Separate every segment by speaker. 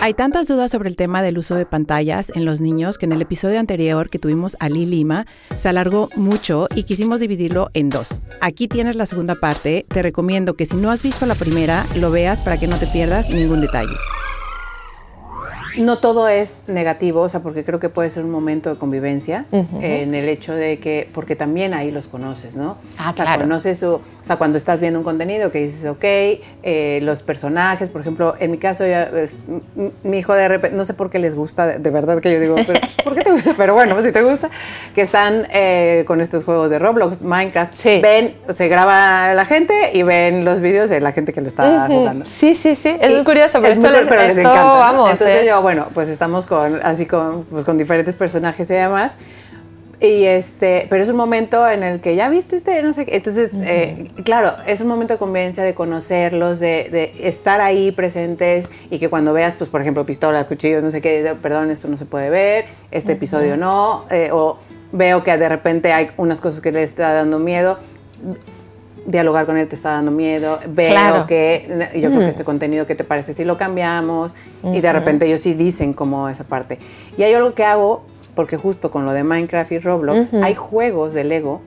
Speaker 1: Hay tantas dudas sobre el tema del uso de pantallas en los niños que en el episodio anterior que tuvimos a Lee Lima se alargó mucho y quisimos dividirlo en dos. Aquí tienes la segunda parte, te recomiendo que si no has visto la primera, lo veas para que no te pierdas ningún detalle no todo es negativo, o sea, porque creo que puede ser un momento de convivencia en el hecho de que, porque también ahí los conoces, ¿no?
Speaker 2: Ah,
Speaker 1: o sea,
Speaker 2: claro.
Speaker 1: conoces su, o sea, cuando estás viendo un contenido que dices, ok, eh, los personajes, por ejemplo, en mi caso, ya, es, mi hijo de repente, no sé por qué les gusta, de, de verdad que yo digo, pero, ¿por qué te gusta? Pero bueno, si te gusta, que están eh, con estos juegos de Roblox, Minecraft,
Speaker 2: Sí.
Speaker 1: ven, se graba la gente y ven los vídeos de la gente que lo está jugando.
Speaker 2: Sí, sí, sí. Es
Speaker 1: Y
Speaker 2: muy curioso, pero
Speaker 1: es
Speaker 2: esto,
Speaker 1: muy-
Speaker 2: les,
Speaker 1: pero les encanta, ¿no?
Speaker 2: vamos.
Speaker 1: Entonces
Speaker 2: eh.
Speaker 1: yo, bueno, pues estamos con, así con, pues con diferentes personajes y demás. Y este, pero es un momento en el que ya viste este, no sé qué. Entonces, eh, claro, es un momento de convivencia, de conocerlos, de, de estar ahí presentes y que cuando veas, pues, por ejemplo, pistolas, cuchillos, no sé qué, perdón, esto no se puede ver, este episodio no, eh, o veo que de repente hay unas cosas que le está dando miedo dialogar con él te está dando miedo, veo
Speaker 2: Claro.
Speaker 1: que yo creo que este contenido que te parece si lo cambiamos y de repente ellos sí dicen como esa parte. Y hay algo que hago porque justo con lo de Minecraft y Roblox hay juegos de Lego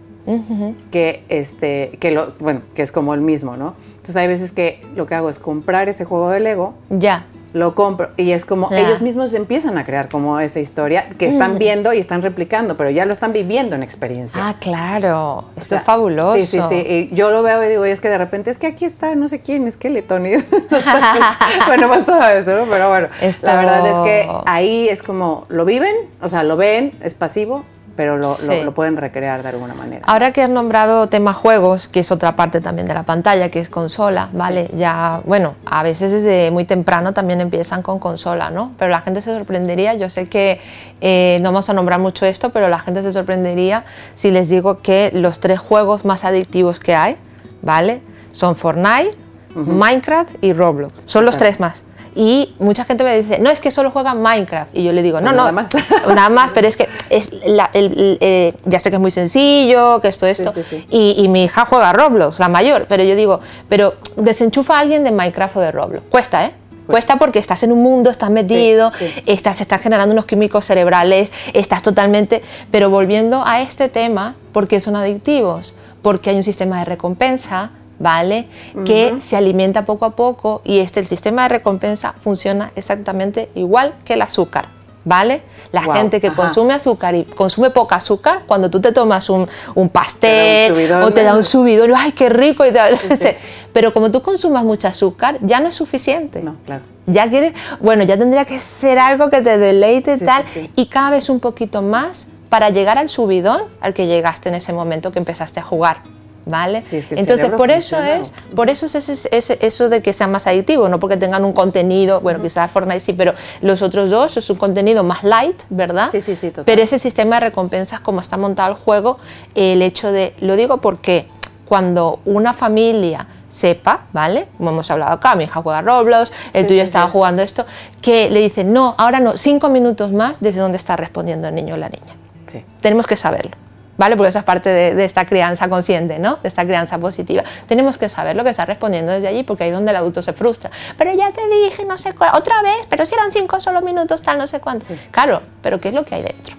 Speaker 1: que este que lo bueno, que es como el mismo, ¿no? Entonces hay veces que lo que hago es comprar ese juego de Lego
Speaker 2: Ya.
Speaker 1: Lo compro y es como ellos mismos empiezan a crear como esa historia que están viendo y están replicando, pero ya lo están viviendo en experiencia.
Speaker 2: Ah, claro.
Speaker 1: O
Speaker 2: Esto
Speaker 1: sea,
Speaker 2: es fabuloso.
Speaker 1: Sí, sí, sí. Y yo lo veo y digo, y es que de repente es que aquí está no sé quién. Y bueno, más todo eso, ¿no? Pero bueno,
Speaker 2: Esto-
Speaker 1: la verdad es que ahí es como lo viven, o sea, lo ven, es pasivo, pero lo,
Speaker 2: Sí.
Speaker 1: lo- lo pueden recrear de alguna manera.
Speaker 2: Ahora que has nombrado tema juegos, que es otra parte también de la pantalla, que es consola, ¿vale? Ya, bueno, a veces desde muy temprano también empiezan con consola, ¿no? Pero la gente se sorprendería, yo sé que eh, no vamos a nombrar mucho esto, pero la gente se sorprendería si les digo que los tres juegos más adictivos que hay, ¿vale? Son Fortnite, Minecraft y Roblox. Son los tres más. Y mucha gente me dice, no, es que solo juegan Minecraft. Y yo le digo, no, no,
Speaker 1: nada más.
Speaker 2: nada más, pero es que es la- el- el- eh, ya sé que es muy sencillo, que esto, esto.
Speaker 1: sí, sí.
Speaker 2: Y, y mi hija juega Roblox, la mayor, pero yo digo, pero desenchufa a alguien de Minecraft o de Roblox. Cuesta, ¿eh? Cuesta porque estás en un mundo, estás metido,
Speaker 1: sí.
Speaker 2: estás, estás generando unos químicos cerebrales, estás totalmente... Pero volviendo a este tema, ¿por qué son adictivos? Porque hay un sistema de recompensa, ¿vale? Que se alimenta poco a poco y este, el sistema de recompensa funciona exactamente igual que el azúcar, ¿vale? La gente que
Speaker 1: ajá.
Speaker 2: consume azúcar y consume poca azúcar, cuando tú te tomas un, un pastel o te da un subidón, ¡ay, qué rico! Y te- Pero como tú consumas mucho azúcar, ya no es suficiente.
Speaker 1: No, claro.
Speaker 2: Ya quieres, bueno, ya tendría que ser algo que te deleite y
Speaker 1: Sí,
Speaker 2: tal, y cada vez un poquito más para llegar al subidón al que llegaste en ese momento que empezaste a jugar. ¿Vale?
Speaker 1: Sí, es que el
Speaker 2: Entonces, por eso
Speaker 1: funciona.
Speaker 2: es, por eso es ese- eso de que sea más adictivo, no porque tengan un contenido, bueno, quizás Fortnite sí, pero los otros dos es un contenido más light, ¿verdad?
Speaker 1: Sí, sí, sí, total.
Speaker 2: Pero ese sistema de recompensas, como está montado el juego, el hecho de, lo digo porque cuando una familia sepa, ¿vale? Como hemos hablado acá, mi hija juega Roblox, el
Speaker 1: Sí,
Speaker 2: tuyo
Speaker 1: sí,
Speaker 2: estaba
Speaker 1: sí.
Speaker 2: jugando esto, que le dicen, no, ahora no, cinco minutos más desde donde está respondiendo el niño o la niña.
Speaker 1: Sí.
Speaker 2: Tenemos que saberlo. ¿Vale? Porque esa es parte de, de esta crianza consciente, ¿no? De esta crianza positiva. Tenemos que saber lo que está respondiendo desde allí, porque ahí es donde el adulto se frustra. Pero ya te dije, no sé cuál, otra vez, pero si eran cinco solo minutos, tal, no sé cuánto. Claro, pero ¿qué es lo que hay dentro?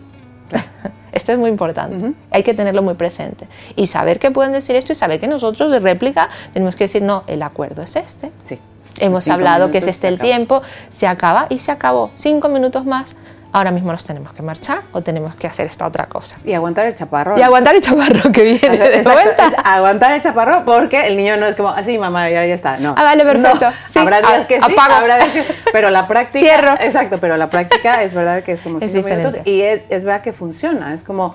Speaker 2: Esto es muy importante. Hay que tenerlo muy presente. Y saber que pueden decir esto y saber que nosotros de réplica tenemos que decir, no, el acuerdo es este.
Speaker 1: Sí.
Speaker 2: Hemos
Speaker 1: Cinco
Speaker 2: hablado que es este el tiempo, se acaba y se acabó. Cinco minutos más, ahora mismo nos tenemos que marchar o tenemos que hacer esta otra cosa.
Speaker 1: Y aguantar el chaparrón.
Speaker 2: Y aguantar el chaparro que viene de
Speaker 1: Exacto, es aguantar el chaparrón porque el niño no es como, así mamá, ya, ya está. No.
Speaker 2: Ah, vale, perfecto.
Speaker 1: No.
Speaker 2: Sí,
Speaker 1: habrá días
Speaker 2: a-
Speaker 1: que sí, habrá días que- pero la práctica.
Speaker 2: Cierro.
Speaker 1: Exacto, pero la práctica es verdad que es como
Speaker 2: Es
Speaker 1: cinco minutos y es, es verdad que funciona. Es como,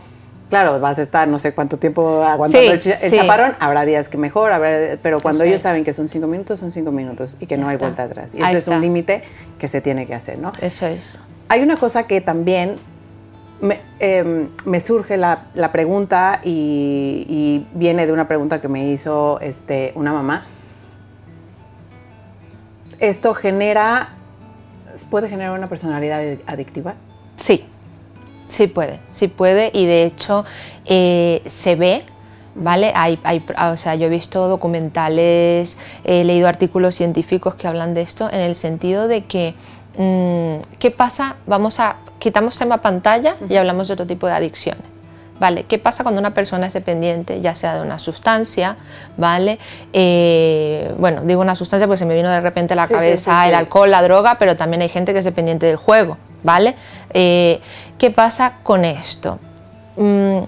Speaker 1: claro, vas a estar no sé cuánto tiempo aguantando
Speaker 2: Sí,
Speaker 1: el, cha- el
Speaker 2: sí.
Speaker 1: chaparrón, habrá días que mejor, habrá- pero cuando
Speaker 2: Eso
Speaker 1: ellos saben que son cinco minutos, son cinco minutos y que
Speaker 2: Ya
Speaker 1: no hay
Speaker 2: está.
Speaker 1: vuelta atrás. Y ese es un límite que se tiene que hacer, ¿no?
Speaker 2: Eso es.
Speaker 1: Hay una cosa que también me, em, surge la, pregunta y, viene de una pregunta que me hizo este, una mamá. ¿Esto genera, puede generar una personalidad adictiva?
Speaker 2: Sí, sí puede, sí puede y de hecho eh, se ve ¿vale? Hay, o sea, yo he visto documentales, he leído artículos científicos que hablan de esto en el sentido de que, ¿qué pasa? Vamos a, quitamos tema pantalla y hablamos de otro tipo de adicciones. ¿Vale? ¿Qué pasa cuando una persona es dependiente, ya sea de una sustancia, ¿vale? Eh, bueno, digo una sustancia porque se me vino de repente a la cabeza el alcohol, la droga, pero también hay gente que es dependiente del juego, ¿vale? Eh, ¿Qué pasa con esto? Mm,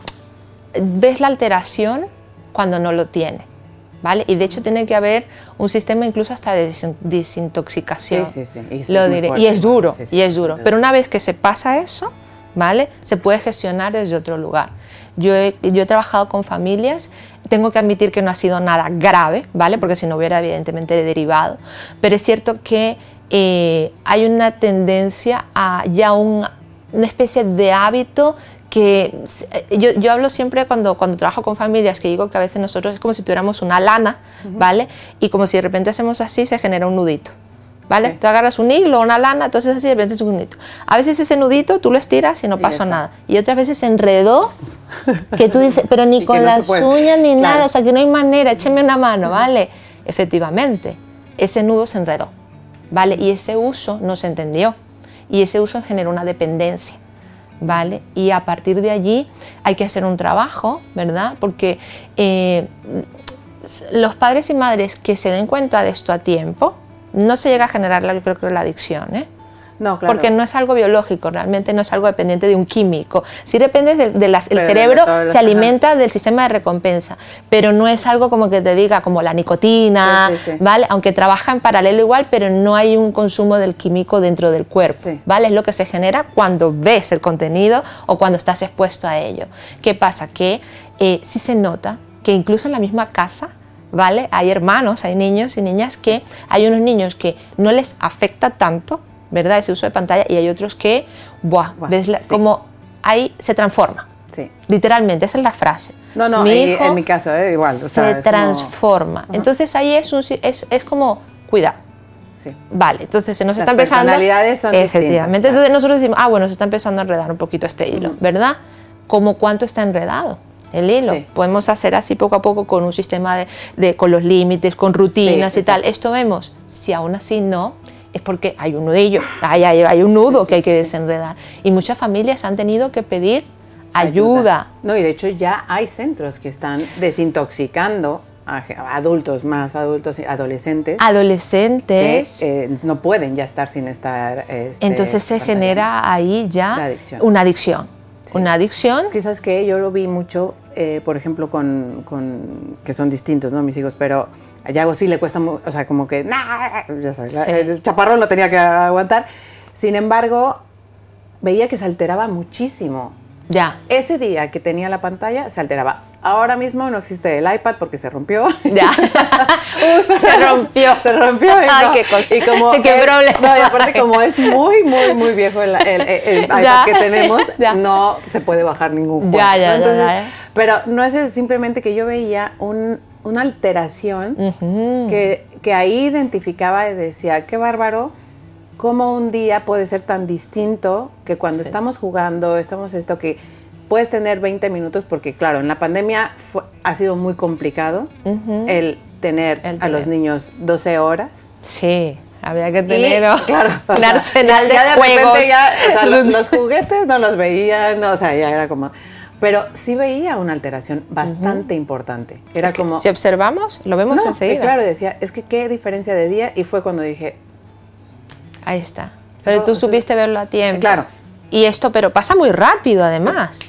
Speaker 2: ves la alteración cuando no lo tiene. ¿Vale? Y de hecho tiene que haber un sistema incluso hasta de desintoxicación. Sí, sí, sí. Y lo diré. y es duro, y es duro. Pero una vez que se pasa eso, ¿vale? Se puede gestionar desde otro lugar. Yo he, yo he trabajado con familias, tengo que admitir que no ha sido nada grave, ¿vale? Porque si no hubiera evidentemente derivado. Pero es cierto que eh, hay una tendencia a ya una especie de hábito que eh, yo, yo, hablo siempre cuando, cuando trabajo con familias que digo que a veces nosotros es como si tuviéramos una lana, ¿vale? Y como si de repente hacemos así, se genera un nudito. ¿Vale? Tú agarras un hilo, una lana, entonces así de repente es un nudito. A veces ese nudito tú lo estiras y no pasa nada. Y otras veces se enredó, que tú dices, pero ni con las uñas ni nada, o sea que no hay manera, écheme una mano, ¿vale? Efectivamente, ese nudo se enredó, ¿vale? Y ese uso no se entendió. Y ese uso genera una dependencia. ¿Vale? Y a partir de allí hay que hacer un trabajo, ¿verdad? Porque eh, los padres y madres que se den cuenta de esto a tiempo, no se llega a generar, yo creo que la adicción, ¿eh? No, claro. Porque no es algo biológico, realmente no es algo dependiente de un químico. Sí depende de, las, el cerebro se alimenta del sistema de recompensa, pero no es algo como que te diga como la nicotina, ¿vale? Aunque trabaja en paralelo igual, pero no hay un consumo del químico dentro del cuerpo, ¿vale? Es lo que se genera cuando ves el contenido o cuando estás expuesto a ello. ¿Qué pasa? Que eh, sí se nota que incluso en la misma casa ¿vale? Hay hermanos, hay niños y niñas que hay unos niños que no les afecta tanto ¿verdad? Ese uso de pantalla y hay otros que, buah, ves como ahí se transforma. Sí. Literalmente, esa es la frase.
Speaker 1: No, no, en mi caso, eh, igual.
Speaker 2: se transforma. Entonces ahí es, un, es, es como, cuidado. Sí. Vale, entonces se nos está empezando.
Speaker 1: Las personalidades son
Speaker 2: Efectivamente. Entonces nosotros decimos, ah, bueno, se está empezando a enredar un poquito este hilo, ¿verdad? ¿Cómo cuánto está enredado? el hilo. Podemos hacer así poco a poco con un sistema de, de con los límites, con rutinas y tal. Esto vemos. Si aún así no, es porque hay un nudillo, hay, hay, un nudo que hay que desenredar. Y muchas familias han tenido que pedir ayuda.
Speaker 1: No, y de hecho ya hay centros que están desintoxicando a adultos, más adultos, adolescentes.
Speaker 2: Adolescentes.
Speaker 1: Que, eh, no pueden ya estar sin estar. Este,
Speaker 2: Entonces se genera ahí ya una adicción. Una adicción.
Speaker 1: Quizás que yo lo vi mucho, eh, por ejemplo, con, con, que son distintos, ¿no? Mis hijos, pero a Yago sí le cuesta, o sea, como que, ya sabes, el chaparrón lo tenía que aguantar. Sin embargo, veía que se alteraba muchísimo.
Speaker 2: Ya.
Speaker 1: Ese día que tenía la pantalla, se alteraba. Ahora mismo no existe el iPad porque se rompió.
Speaker 2: Ya. se rompió.
Speaker 1: Se rompió.
Speaker 2: Y Ay, qué cosa.
Speaker 1: Y como
Speaker 2: qué problema.
Speaker 1: No, y aparte como es muy, muy, muy viejo el, iPad que tenemos, no se puede bajar ningún juego.
Speaker 2: Ya, ya, ya,
Speaker 1: Pero no es simplemente que yo veía un una alteración que, que, ahí identificaba y decía, qué bárbaro, cómo un día puede ser tan distinto que cuando estamos jugando, estamos esto, que puedes tener 20 minutos, porque claro, en la pandemia ha sido muy complicado el tener a los niños 12 horas.
Speaker 2: Sí. Había que tener
Speaker 1: claro,
Speaker 2: un arsenal de, juegos.
Speaker 1: los, juguetes no los veían, o sea, ya era como... Pero sí veía una alteración bastante importante. Era como...
Speaker 2: Si observamos, lo vemos enseguida.
Speaker 1: Claro, decía, es que qué diferencia de día. Y fue cuando dije...
Speaker 2: Ahí está. Pero tú supiste verlo a tiempo.
Speaker 1: Claro.
Speaker 2: Y esto, pero pasa muy rápido además.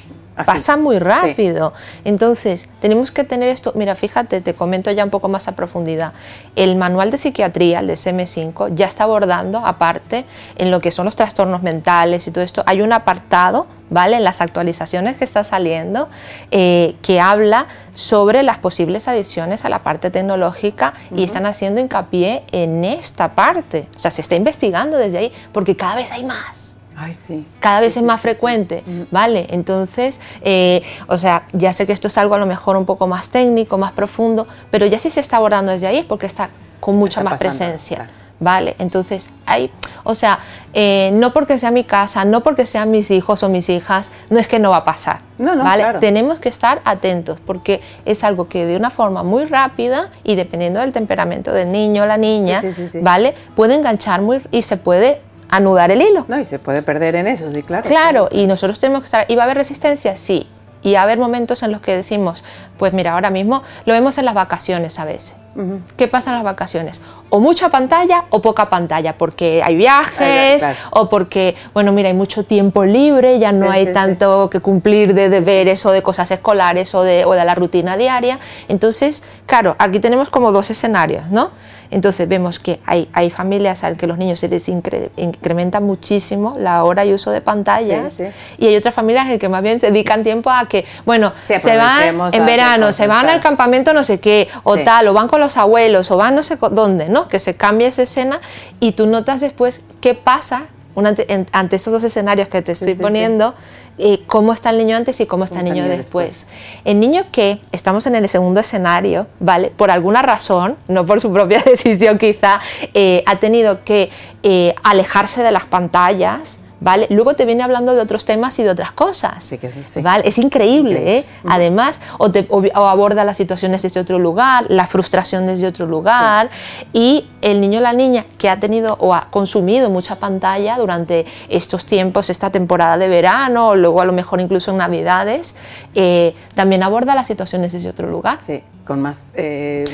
Speaker 2: Pasa muy rápido. Entonces, tenemos que tener esto. Mira, fíjate, te comento ya un poco más a profundidad. El manual de psiquiatría, el de SM5, ya está abordando, aparte, en lo que son los trastornos mentales y todo esto, hay un apartado, ¿vale? En las actualizaciones que está saliendo, eh, que habla sobre las posibles adiciones a la parte tecnológica y están haciendo hincapié en esta parte. O sea, se está investigando desde ahí porque cada vez hay más.
Speaker 1: Ay, sí.
Speaker 2: Cada vez es más frecuente, ¿vale? Entonces, eh, o sea, ya sé que esto es algo a lo mejor un poco más técnico, más profundo, pero ya sí se está abordando desde ahí es porque está con mucha más presencia. ¿vale? Entonces, hay, o sea, eh, no porque sea mi casa, no porque sean mis hijos o mis hijas, no es que no va a pasar,
Speaker 1: No, no,
Speaker 2: ¿vale?
Speaker 1: claro.
Speaker 2: Tenemos que estar atentos porque es algo que de una forma muy rápida y dependiendo del temperamento del niño o la niña,
Speaker 1: Sí, sí, sí, sí.
Speaker 2: ¿vale? Puede enganchar muy y se puede anudar el hilo.
Speaker 1: No, y se puede perder en eso, sí, claro.
Speaker 2: Claro, y nosotros tenemos que estar. ¿Y va a haber resistencia? Sí. Y va a haber momentos en los que decimos, pues mira, ahora mismo lo vemos en las vacaciones a veces.
Speaker 1: Ujú.
Speaker 2: ¿Qué pasa en las vacaciones? O mucha pantalla o poca pantalla, porque hay viajes
Speaker 1: Claro.
Speaker 2: o porque, bueno, mira, hay mucho tiempo libre, ya no
Speaker 1: Sí,
Speaker 2: hay
Speaker 1: sí, sí.
Speaker 2: tanto que cumplir de deberes o de cosas escolares o de, o de la rutina diaria. Entonces, claro, aquí tenemos como dos escenarios, ¿no? Entonces vemos que hay, hay familias al que los niños se les incre- incrementa muchísimo la hora y uso de pantallas
Speaker 1: Sí, sí.
Speaker 2: y hay otras familias en que más bien dedican tiempo a que, bueno,
Speaker 1: Sí,
Speaker 2: se van
Speaker 1: a
Speaker 2: en verano, se van al campamento no sé qué, o tal, o van con los abuelos, o van no sé dónde, ¿no? Que se cambia esa escena y tú notas después qué pasa ante, ante esos dos escenarios que te estoy poniendo, eh, cómo está el niño antes y cómo está el niño después. El niño que estamos en el segundo escenario, ¿vale? Por alguna razón, no por su propia decisión quizá, eh, ha tenido que eh, alejarse de las pantallas, ¿vale? Luego te viene hablando de otros temas y de otras cosas.
Speaker 1: Sí, que sí.
Speaker 2: ¿vale? Es increíble. ¿eh? Además, o, te- o- o aborda las situaciones desde otro lugar, la frustración desde otro lugar, y el niño o la niña que ha tenido o ha consumido mucha pantalla durante estos tiempos, esta temporada de verano, o luego a lo mejor incluso en Navidades, eh, también aborda las situaciones desde otro lugar.
Speaker 1: Sí, con más... eh,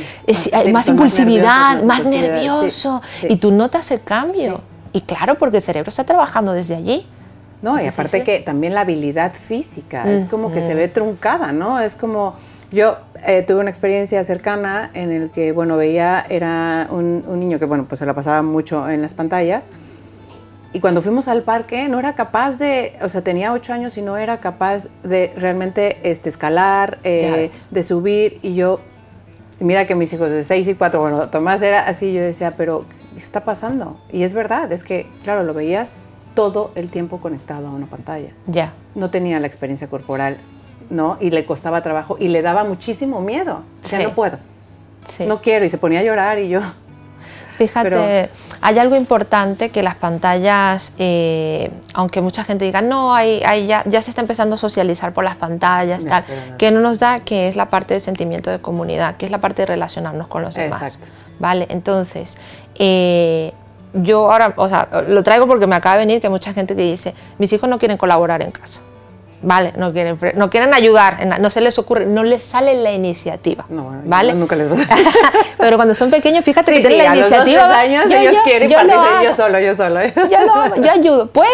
Speaker 1: más- sí,
Speaker 2: impulsividad, más
Speaker 1: sí,
Speaker 2: nervioso,
Speaker 1: sí.
Speaker 2: y tú notas el cambio. Y claro, porque el cerebro está trabajando desde allí.
Speaker 1: No, y aparte que también la habilidad física es como que se
Speaker 2: Ujú.
Speaker 1: ve truncada, ¿no? Es como, yo eh, tuve una experiencia cercana en el que, bueno, veía, era un, un niño que, bueno, pues se la pasaba mucho en las pantallas. Y cuando fuimos al parque no era capaz de, o sea, tenía ocho años y no era capaz de realmente este, escalar, eh, de subir. Y yo, mira que mis hijos de seis y cuatro, bueno, Tomás era así, yo decía, pero ¿qué está pasando? Y es verdad, es que, claro, lo veías todo el tiempo conectado a una pantalla.
Speaker 2: Ya.
Speaker 1: No tenía la experiencia corporal, ¿no? Y le costaba trabajo y le daba muchísimo miedo. O sea,
Speaker 2: Sí.
Speaker 1: no puedo,
Speaker 2: Sí.
Speaker 1: no quiero. Y se ponía a llorar y yo,
Speaker 2: Fíjate,
Speaker 1: Pero-
Speaker 2: hay algo importante que las pantallas, eh, aunque mucha gente diga, no, hay, hay ya, ya se está empezando a socializar por las pantallas,
Speaker 1: No,
Speaker 2: tal,
Speaker 1: no.
Speaker 2: que no nos da, que es la parte del sentimiento de comunidad, que es la parte de relacionarnos con los demás.
Speaker 1: Exacto.
Speaker 2: ¿Vale? Entonces, eh, yo ahora, o sea, lo traigo porque me acaba de venir que hay mucha gente que dice, mis hijos no quieren colaborar en casa. Vale, no quieren, no quieren ayudar, la- no se les ocurre, no les sale la iniciativa.
Speaker 1: no, bueno,
Speaker 2: ¿vale?
Speaker 1: nunca les va a
Speaker 2: Pero cuando son pequeños, fíjate
Speaker 1: Sí,
Speaker 2: que tienen
Speaker 1: sí,
Speaker 2: la
Speaker 1: a los dos,
Speaker 2: iniciativa.
Speaker 1: años
Speaker 2: yo-
Speaker 1: ellos
Speaker 2: yo-
Speaker 1: quieren
Speaker 2: yo
Speaker 1: yo solo, yo solo. ¿eh?
Speaker 2: Yo lo hago, yo ayudo, ¿puedo?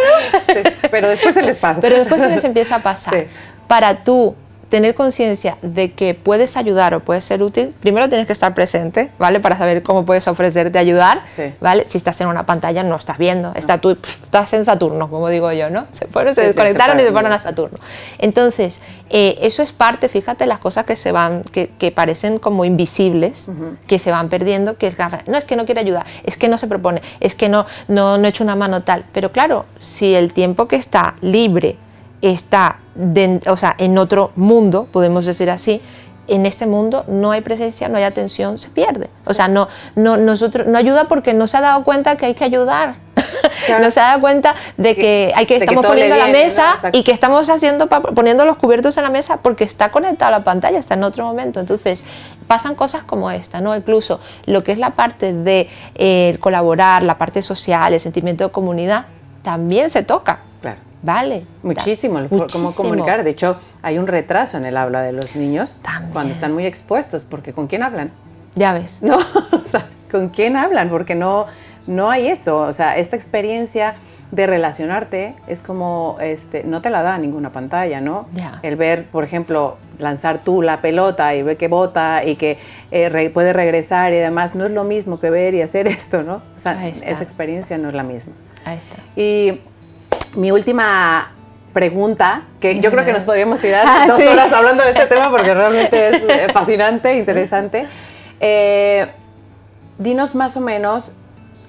Speaker 1: Sí, pero después se les pasa.
Speaker 2: Pero después se les empieza a pasar. Para tú tener conciencia de que puedes ayudar o puedes ser útil, primero tienes que estar presente, ¿vale? Para saber cómo puedes ofrecerte ayudar,
Speaker 1: Sí.
Speaker 2: ¿vale? Si estás en una pantalla no estás viendo, está tú, estás en Saturno, como digo yo, ¿no? Se, fueron, se
Speaker 1: sí,
Speaker 2: desconectaron
Speaker 1: se
Speaker 2: y se
Speaker 1: fueron,
Speaker 2: a. Saturno. Entonces, eh, eso es parte, fíjate, las cosas que se van, que, que parecen como invisibles, que se van perdiendo, que es que, no es que no quiere ayudar, es que no se propone, es que no, no, no he hecho una mano tal. Pero claro, si el tiempo que está libre está o sea, en otro mundo, podemos decir así, en este mundo no hay presencia, no hay atención, se pierde. O sea, no, no, nosotros, no ayuda porque no se ha dado cuenta que hay que ayudar.
Speaker 1: Claro.
Speaker 2: no se ha dado cuenta de que, hay que
Speaker 1: de
Speaker 2: estamos poniendo la
Speaker 1: viene, ¿no?
Speaker 2: mesa y que estamos haciendo poniendo los cubiertos en la mesa porque está conectada a la pantalla, está en otro momento. Entonces, pasan cosas como esta, ¿no? Incluso lo que es la parte de eh, colaborar, la parte social, el sentimiento de comunidad, también se toca. Vale.
Speaker 1: Muchísimo, cómo comunicar. De hecho, hay un retraso en el habla de los niños
Speaker 2: También.
Speaker 1: cuando están muy expuestos, porque ¿con quién hablan?
Speaker 2: Ya ves.
Speaker 1: No, o sea, ¿con quién hablan? Porque no, no hay eso. O sea, esta experiencia de relacionarte es como, este, no te la da ninguna pantalla, ¿no?
Speaker 2: Ya.
Speaker 1: El ver, por ejemplo, lanzar tú la pelota y ver que bota y que eh, re- puede regresar y demás, no es lo mismo que ver y hacer esto, ¿no? O sea, esa experiencia no es la misma.
Speaker 2: Ahí está.
Speaker 1: Y mi última pregunta, que yo creo que nos podríamos tirar
Speaker 2: Ah,
Speaker 1: dos
Speaker 2: sí.
Speaker 1: horas hablando de este tema porque realmente es eh, fascinante, interesante. Eh, dinos más o menos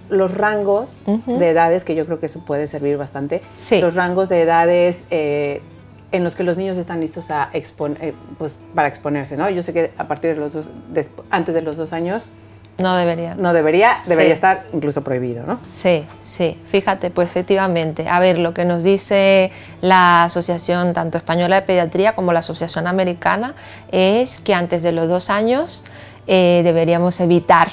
Speaker 1: los rangos de edades, que yo creo que eso puede servir bastante.
Speaker 2: Sí.
Speaker 1: Los rangos de edades eh, en los que los niños están listos a expon- eh, pues, para exponerse, ¿no? Yo sé que a partir de los dos, antes de los dos años
Speaker 2: No debería.
Speaker 1: No debería, debería
Speaker 2: Sí.
Speaker 1: estar incluso prohibido, ¿no?
Speaker 2: Sí, sí, fíjate, pues efectivamente. A ver, lo que nos dice la Asociación tanto Española de Pediatría como la Asociación Americana es que antes de los dos años eh, deberíamos evitar,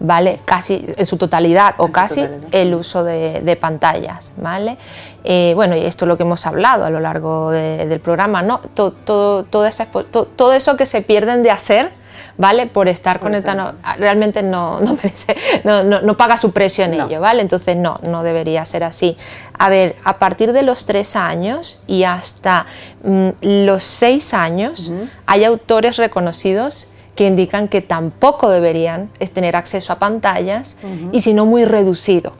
Speaker 2: ¿vale? Casi en su totalidad o
Speaker 1: En
Speaker 2: casi
Speaker 1: totalidad.
Speaker 2: el uso de, de pantallas, ¿vale? Eh, bueno, y esto es lo que hemos hablado a lo largo de- del programa, ¿no? To- todo, todo eso que se pierden de hacer, ¿vale? Por estar conectado, realmente no, no, merece- no, no- no paga su precio en ello, ¿vale? Entonces no, no debería ser así. A ver, a partir de los tres años y hasta mm, los seis años hay autores reconocidos que indican que tampoco deberían es tener acceso a pantallas y si no muy reducido,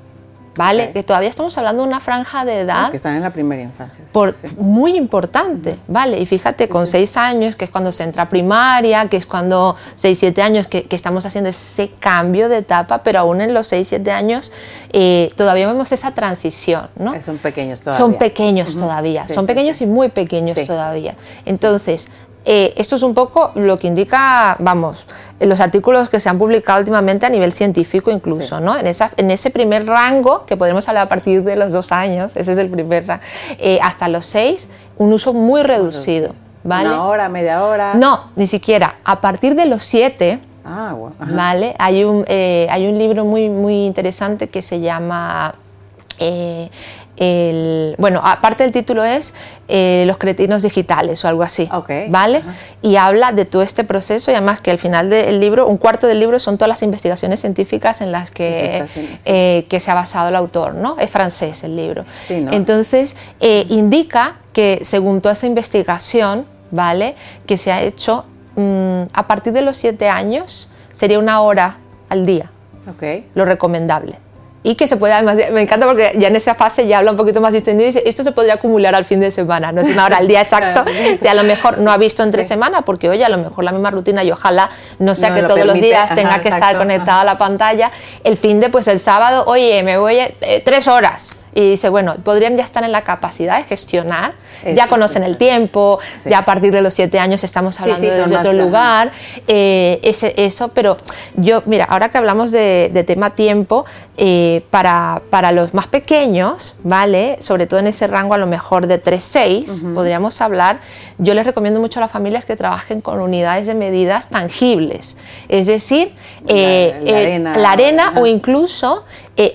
Speaker 2: ¿vale? Que todavía estamos hablando de una franja de edad
Speaker 1: Los que están en la primera infancia. sí,
Speaker 2: por,
Speaker 1: sí.
Speaker 2: muy importante, ¿vale? Y fíjate, con seis años, que es cuando se entra a primaria, que es cuando seis, siete años, que, que estamos haciendo ese cambio de etapa, pero aún en los seis, siete años eh, todavía vemos esa transición, ¿no?
Speaker 1: Eh, Son pequeños todavía.
Speaker 2: Son pequeños todavía, son pequeños y muy pequeños todavía. Entonces, eh, esto es un poco lo que indica, vamos, los artículos que se han publicado últimamente a nivel científico incluso,
Speaker 1: Sí.
Speaker 2: ¿no? En, esa, en ese primer rango, que podemos hablar a partir de los dos años, ese es el primer rango, hasta los seis, un uso muy reducido, ¿vale?
Speaker 1: Una hora, media hora.
Speaker 2: No, ni siquiera. A partir de los siete,
Speaker 1: Ah. Ajá.
Speaker 2: ¿vale? Hay un, eh, hay un libro muy, muy interesante que se llama... eh, el, bueno, aparte el título es eh, Los cretinos digitales o algo así,
Speaker 1: Ok,
Speaker 2: ¿vale? Y habla de todo este proceso y además que al final del libro, un cuarto del libro son todas las investigaciones científicas en las
Speaker 1: Que sí.
Speaker 2: eh, que se ha basado el autor, ¿no? Es francés el libro.
Speaker 1: Sí, ¿no?
Speaker 2: Entonces, eh, indica que según toda esa investigación, ¿vale? Que se ha hecho mm, a partir de los siete años, sería una hora al día,
Speaker 1: Ok.
Speaker 2: lo recomendable. Y que se puede, además, me encanta porque ya en esa fase ya habla un poquito más distendido y dice, esto se podría acumular al fin de semana, no es una hora al día exacto, que a lo mejor no ha visto entre
Speaker 1: Sí.
Speaker 2: semana, porque oye, a lo mejor la misma rutina y ojalá no sea
Speaker 1: No
Speaker 2: que
Speaker 1: lo
Speaker 2: todos los días
Speaker 1: ajá,
Speaker 2: tenga que estar conectada a la pantalla. El fin de, pues el sábado, oye, me voy eh, tres horas. Y dice, bueno, podrían ya estar en la capacidad de gestionar, ya conocen
Speaker 1: sí,
Speaker 2: el tiempo,
Speaker 1: Sí.
Speaker 2: ya a partir de los siete años estamos hablando
Speaker 1: sí, más,
Speaker 2: otro lugar, eh, ese, eso, pero yo, mira, ahora que hablamos de, de tema tiempo, eh, para, para los más pequeños, ¿vale? Sobre todo en ese rango a lo mejor de 3-6, podríamos hablar, yo les recomiendo mucho a las familias que trabajen con unidades de medidas tangibles, es decir,
Speaker 1: La-
Speaker 2: eh,
Speaker 1: la arena,
Speaker 2: la arena
Speaker 1: ajá.
Speaker 2: o incluso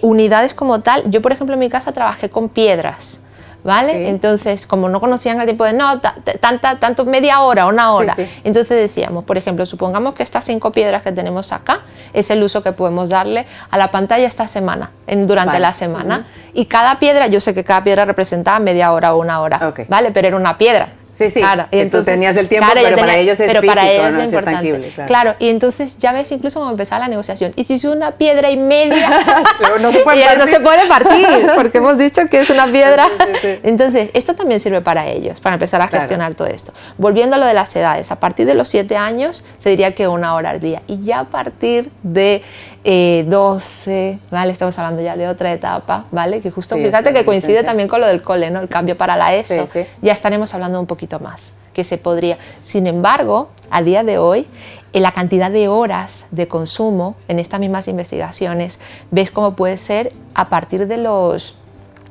Speaker 2: unidades como tal. Yo, por ejemplo, en mi casa trabajé con piedras. ¿Vale? Entonces, como no conocían el tipo de no, ta- ta- tanta, tanto media hora, una hora.
Speaker 1: sí.
Speaker 2: Entonces decíamos, por ejemplo, supongamos que estas cinco piedras que tenemos acá es el uso que podemos darle a la pantalla esta semana, en- durante
Speaker 1: Vale.
Speaker 2: la semana. Y cada piedra, yo sé que cada piedra representaba media hora o una hora. ¿vale? Pero era una piedra.
Speaker 1: Sí, sí,
Speaker 2: Claro,
Speaker 1: que tú tenías el tiempo, pero para ellos es
Speaker 2: pero para
Speaker 1: físico,
Speaker 2: ellos
Speaker 1: ¿no?
Speaker 2: es importante.
Speaker 1: tangible, claro.
Speaker 2: claro, y entonces ya ves incluso cómo empezaba la negociación. Y si es una piedra y media,
Speaker 1: Pero no se puede
Speaker 2: y no
Speaker 1: partir.
Speaker 2: se puede partir, porque hemos dicho que es una piedra.
Speaker 1: Sí, sí, sí.
Speaker 2: Entonces, esto también sirve para ellos, para empezar a gestionar todo esto. Volviendo a lo de las edades, a partir de los 7 años se diría que una hora al día. Y ya a partir de eh, 12, ¿vale? Estamos hablando ya de otra etapa, ¿vale? Que justo,
Speaker 1: Sí,
Speaker 2: fíjate que coincide también con lo del cole, ¿no? El cambio para la ESO.
Speaker 1: Sí, sí.
Speaker 2: Ya estaremos hablando un poquito más, que se podría. Sin embargo, a día de hoy, en la cantidad de horas de consumo en estas mismas investigaciones, ves cómo puede ser a partir de los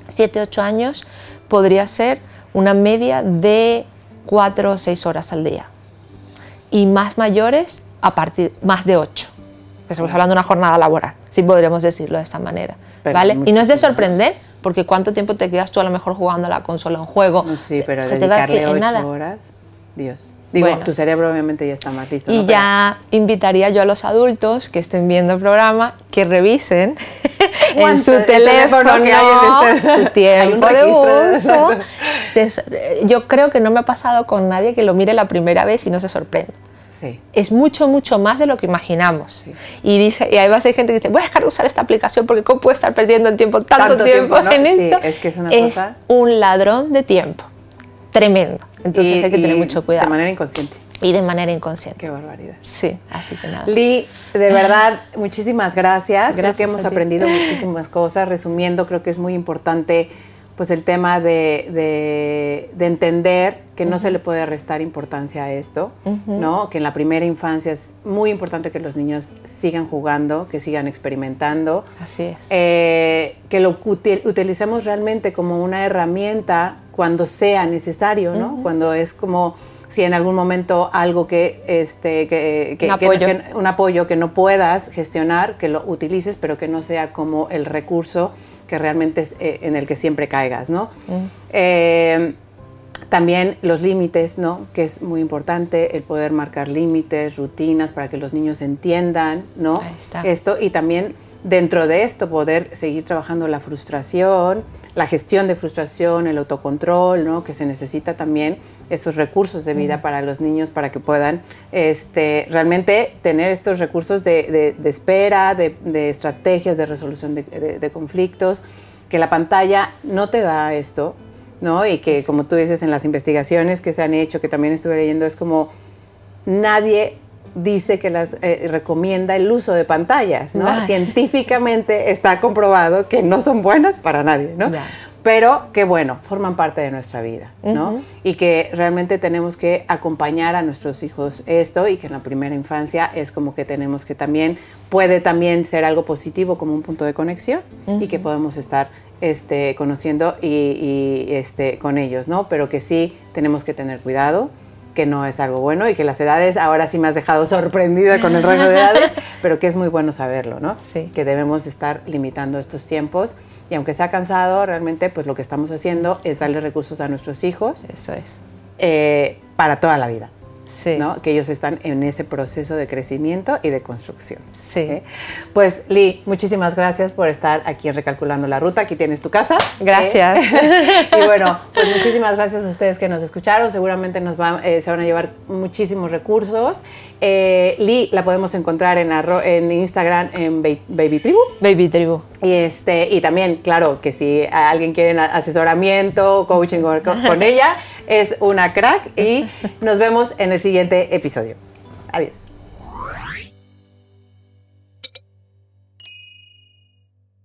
Speaker 2: 7, 8 años, podría ser una media de 4 o 6 horas al día. Y más mayores, a partir más de 8. Que estamos hablando de una jornada laboral, si podríamos decirlo de esta manera.
Speaker 1: Pero
Speaker 2: ¿vale? Y no es de sorprender, porque cuánto tiempo te quedas tú a lo mejor jugando a la consola, un juego.
Speaker 1: No, sí,
Speaker 2: Se-
Speaker 1: pero
Speaker 2: se te va
Speaker 1: dedicarle
Speaker 2: en
Speaker 1: ocho
Speaker 2: nada.
Speaker 1: horas, Dios. Digo,
Speaker 2: Bueno.
Speaker 1: tu cerebro obviamente ya está más listo. ¿no?
Speaker 2: Y ya invitaría yo a los adultos que estén viendo el programa que revisen en su
Speaker 1: El
Speaker 2: teléfono,
Speaker 1: teléfono que hay en este-
Speaker 2: su tiempo de uso.
Speaker 1: exacto.
Speaker 2: Se- yo creo que no me ha pasado con nadie que lo mire la primera vez y no se sorprenda.
Speaker 1: Sí.
Speaker 2: Es mucho, mucho más de lo que imaginamos.
Speaker 1: Sí.
Speaker 2: Y, dice, y además hay gente que dice, voy a dejar de usar esta aplicación porque ¿cómo puedo estar perdiendo el tiempo, tanto,
Speaker 1: Tanto
Speaker 2: tiempo,
Speaker 1: tiempo, ¿no?
Speaker 2: en
Speaker 1: Sí,
Speaker 2: esto?
Speaker 1: es que es una cosa-
Speaker 2: un ladrón de tiempo. Tremendo. Entonces
Speaker 1: Y-
Speaker 2: hay que tener mucho cuidado.
Speaker 1: De manera inconsciente.
Speaker 2: y de manera inconsciente.
Speaker 1: Qué barbaridad.
Speaker 2: Sí, así que nada.
Speaker 1: Lee, de verdad, muchísimas gracias. Creo
Speaker 2: Gracias
Speaker 1: que hemos aprendido muchísimas cosas. Resumiendo, creo que es muy importante pues el tema de, entender que no se le puede restar importancia a esto, ¿no? Que en la primera infancia es muy importante que los niños sigan jugando, que sigan experimentando.
Speaker 2: Así es.
Speaker 1: Eh, que lo utilicemos realmente como una herramienta cuando sea necesario, ¿no? Cuando es como si en algún momento algo que, este, que,
Speaker 2: un, apoyo.
Speaker 1: un apoyo que no puedas gestionar, que lo utilices, pero que no sea como el recurso que realmente es eh, en el que siempre caigas, ¿no? Mm. Eh, también los límites, ¿no? Que es muy importante el poder marcar límites, rutinas para que los niños entiendan, ¿no? Esto y también dentro de esto poder seguir trabajando la frustración, la gestión de frustración, el autocontrol, ¿no? que se necesita también estos recursos de vida para los niños para que puedan este, realmente tener estos recursos de, espera, de, estrategias de resolución de, conflictos, que la pantalla no te da esto, ¿no? Y que como tú dices en las investigaciones que se han hecho, que también estuve leyendo, es como nadie dice que las eh, recomienda el uso de pantallas, ¿no? Científicamente está comprobado que no son buenas para nadie, ¿no? Pero que bueno, forman parte de nuestra vida, ¿no? Y que realmente tenemos que acompañar a nuestros hijos esto y que en la primera infancia es como que tenemos que también, puede también ser algo positivo como un punto de conexión y que podemos estar este, conociendo y, y, este, con ellos, ¿no? Pero que sí tenemos que tener cuidado, que no es algo bueno y que las edades, ahora sí me has dejado sorprendida con el rango de edades, pero que es muy bueno saberlo, ¿no?
Speaker 2: Sí.
Speaker 1: Que debemos estar limitando estos tiempos y aunque sea cansado, realmente pues lo que estamos haciendo es darle recursos a nuestros hijos.
Speaker 2: Eso es.
Speaker 1: Eh, para toda la vida.
Speaker 2: Sí.
Speaker 1: ¿no? Que ellos están en ese proceso de crecimiento y de construcción.
Speaker 2: Sí. ¿eh?
Speaker 1: Pues Lee, muchísimas gracias por estar aquí en Recalculando la Ruta. Aquí tienes tu casa.
Speaker 2: Gracias.
Speaker 1: ¿eh? y bueno, pues muchísimas gracias a ustedes que nos escucharon. Seguramente nos eh, se van a llevar muchísimos recursos. Lee la podemos encontrar en, en Instagram en Baby Tribu.
Speaker 2: Baby Tribu.
Speaker 1: Y, este, y también, claro, que si alguien quiere asesoramiento, coaching con ella, es una crack y nos vemos en el siguiente episodio. Adiós.